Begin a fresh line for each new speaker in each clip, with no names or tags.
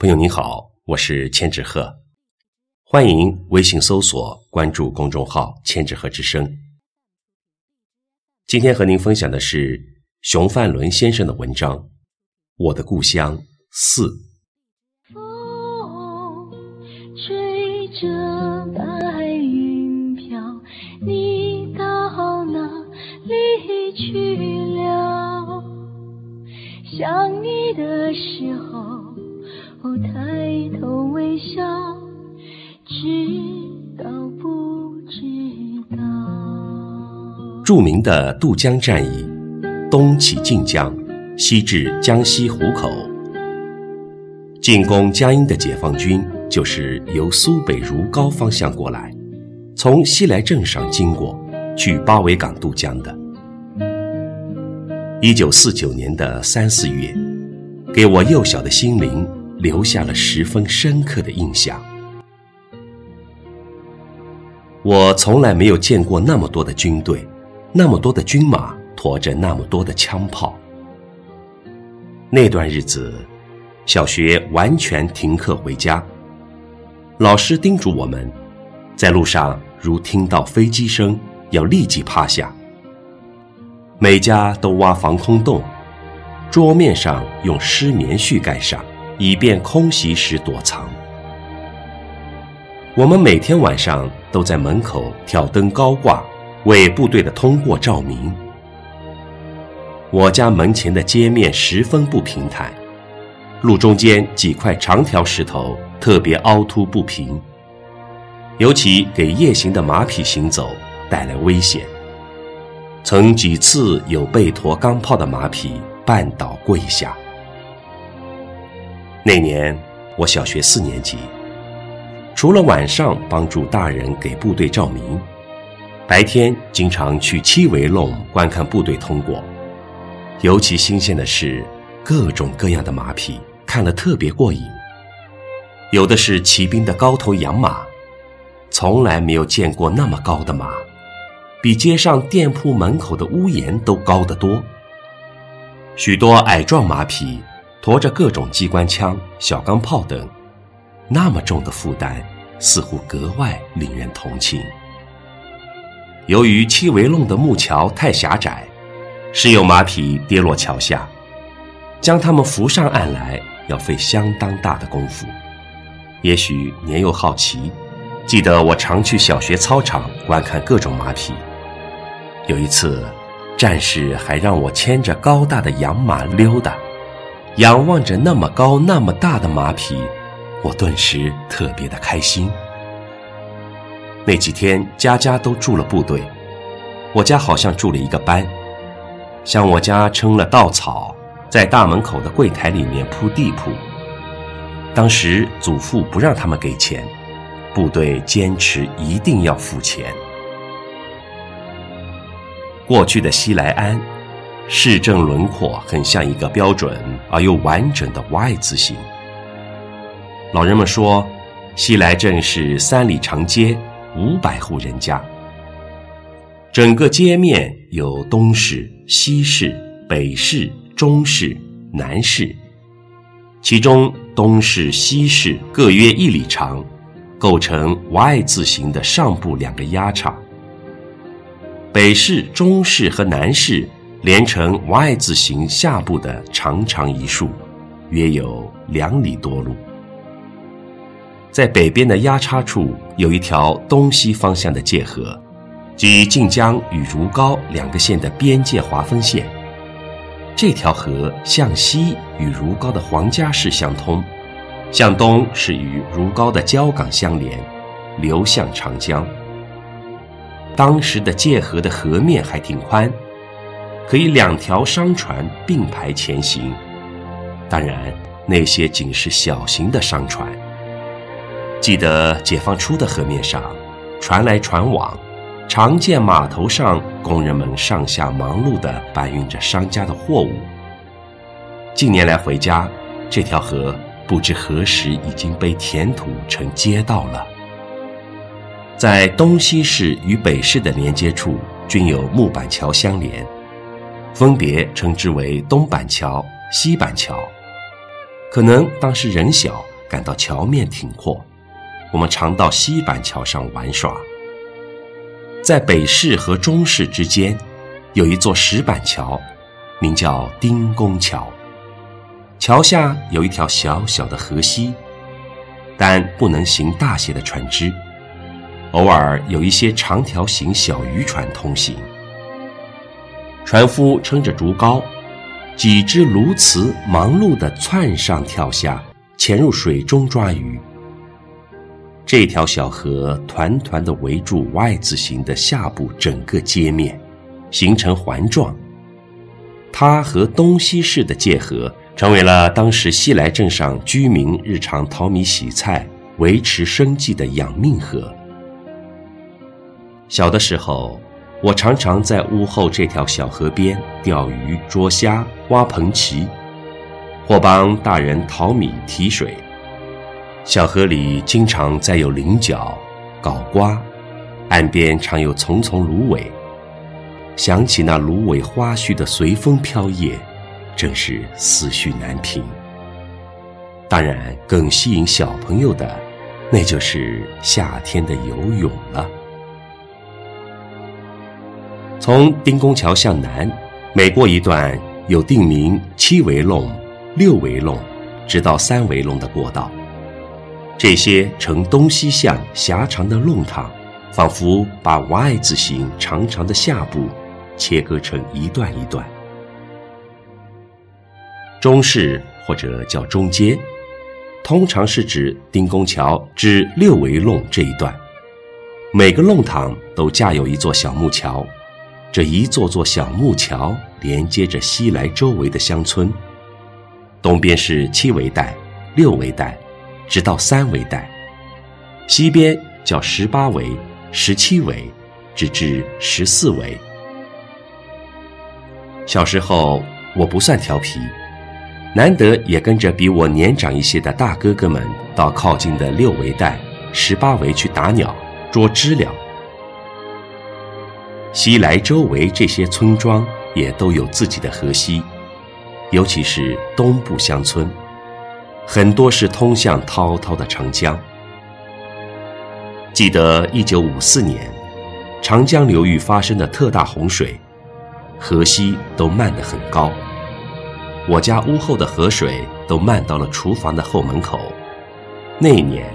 朋友您好，我是千纸鹤，欢迎微信搜索关注公众号“千纸鹤之声”。今天和您分享的是熊范伦先生的文章《我的故乡四》。著名的渡江战役，东起晋江，西至江西湖口。进攻江阴的解放军就是由苏北如皋方向过来，从西来镇上经过，去八尾港渡江的。一九四九年的三四月，给我幼小的心灵。留下了十分深刻的印象。我从来没有见过那么多的军队，那么多的军马驮着那么多的枪炮。那段日子，小学完全停课回家，老师叮嘱我们，在路上如听到飞机声，要立即趴下。每家都挖防空洞，桌面上用湿棉絮盖上。以便空袭时躲藏。我们每天晚上都在门口挑灯高挂，为部队的通过照明。我家门前的街面十分不平坦，路中间几块长条石头特别凹凸不平，尤其给夜行的马匹行走带来危险。曾几次有被驮钢炮的马匹绊倒跪下。那年我小学四年级，除了晚上帮助大人给部队照明，白天经常去七围弄观看部队通过。尤其新鲜的是，各种各样的马匹，看了特别过瘾。有的是骑兵的高头洋马，从来没有见过那么高的马，比街上店铺门口的屋檐都高得多。许多矮壮马匹。驮着各种机关枪、小钢炮等，那么重的负担，似乎格外令人同情。由于七围弄的木桥太狭窄，时有马匹跌落桥下，将它们扶上岸来，要费相当大的功夫。也许年幼好奇，记得我常去小学操场观看各种马匹。有一次，战士还让我牵着高大的洋马溜达。仰望着那么高、那么大的马匹，我顿时特别的开心。那几天家家都住了部队，我家好像住了一个班。像我家称了稻草，在大门口的柜台里面铺地铺。当时祖父不让他们给钱，部队坚持一定要付钱。过去的西来安。市政轮廓很像一个标准而又完整的 Y 字形。老人们说，西来镇是三里长街，五百户人家。整个街面有东市、西市、北市、中市、南市，其中东市、西市各约一里长，构成 Y 字形的上部两个压叉。北市、中市和南市。连成 Y 字形下部的长长一竖，约有两里多路。在北边的压叉处有一条东西方向的界河，即晋江与如皋两个县的边界划分线。这条河向西与如皋的黄家市相通，向东是与如皋的交港相连，流向长江。当时的界河的河面还挺宽。可以两条商船并排前行，当然那些仅是小型的商船。记得解放初的河面上，船来船往，常见码头上工人们上下忙碌地搬运着商家的货物。近年来回家，这条河不知何时已经被填土成街道了。在东西市与北市的连接处，均有木板桥相连。分别称之为东板桥、西板桥。可能当时人小，感到桥面挺阔，我们常到西板桥上玩耍。在北市和中市之间，有一座石板桥，名叫丁公桥。桥下有一条小小的河溪，但不能行大些的船只，偶尔有一些长条形小渔船通行。船夫撑着竹篙，几只鸬鹚忙碌地窜上跳下，潜入水中抓鱼。这条小河团团地围住 Y 字形的下部整个街面，形成环状。它和东西市的界河，成为了当时西来镇上居民日常淘米洗菜、维持生计的养命河。小的时候。我常常在屋后这条小河边钓鱼、捉虾、挖蟛蜞，或帮大人淘米提水。小河里经常载有菱角、搞瓜，岸边常有丛丛芦苇。想起那芦苇花絮的随风飘曳，真是思绪难平。当然，更吸引小朋友的，那就是夏天的游泳了。从丁公桥向南，每过一段有定名七围弄、六围弄，直到三围弄的过道。这些呈东西向狭长的弄堂，仿佛把 Y 字形长长的下部切割成一段一段。中式或者叫中街，通常是指丁公桥至六维弄这一段。每个弄堂都架有一座小木桥。这一座座小木桥连接着西来周围的乡村，东边是七维带、六维带，直到三围带；西边叫十八围、十七围，直至十四围。小时候我不算调皮，难得也跟着比我年长一些的大哥哥们到靠近的六围带、十八围去打鸟、捉知了。西来周围这些村庄也都有自己的河溪，尤其是东部乡村，很多是通向滔滔的长江。记得一九五四年，长江流域发生的特大洪水，河溪都漫得很高，我家屋后的河水都漫到了厨房的后门口。那年，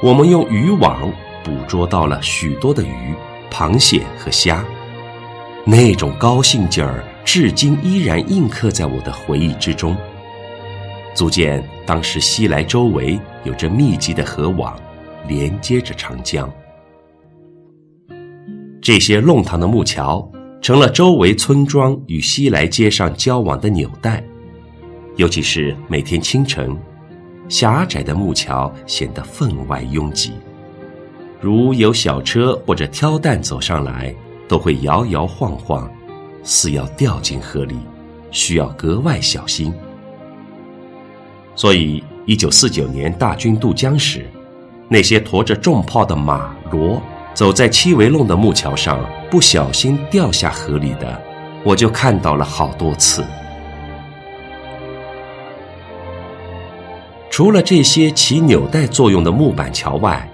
我们用渔网捕捉到了许多的鱼。螃蟹和虾，那种高兴劲儿，至今依然印刻在我的回忆之中。足见当时西来周围有着密集的河网，连接着长江。这些弄堂的木桥，成了周围村庄与西来街上交往的纽带。尤其是每天清晨，狭窄的木桥显得分外拥挤。如有小车或者挑担走上来，都会摇摇晃晃，似要掉进河里，需要格外小心。所以，一九四九年大军渡江时，那些驮着重炮的马骡走在七围弄的木桥上，不小心掉下河里的，我就看到了好多次。除了这些起纽带作用的木板桥外，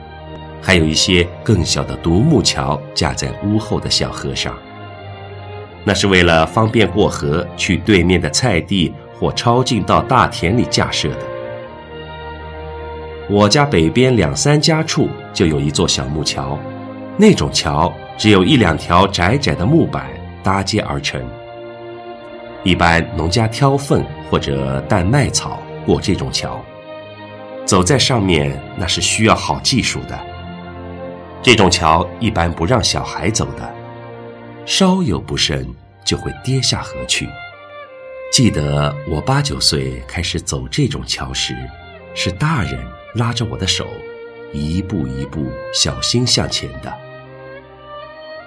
还有一些更小的独木桥架在屋后的小河上，那是为了方便过河去对面的菜地或抄近到大田里架设的。我家北边两三家处就有一座小木桥，那种桥只有一两条窄窄的木板搭接而成。一般农家挑粪或者担麦草过这种桥，走在上面那是需要好技术的。这种桥一般不让小孩走的，稍有不慎就会跌下河去。记得我八九岁开始走这种桥时，是大人拉着我的手，一步一步小心向前的。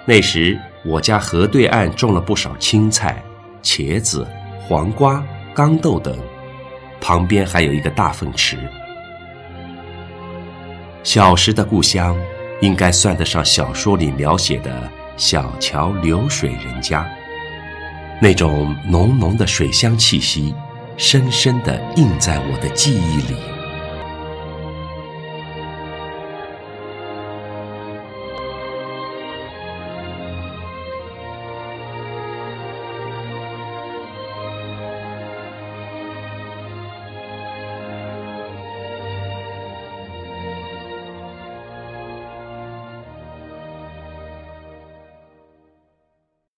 那时我家河对岸种了不少青菜、茄子、黄瓜、豇豆等，旁边还有一个大粪池。小时的故乡。应该算得上小说里描写的小桥流水人家，那种浓浓的水乡气息，深深地印在我的记忆里。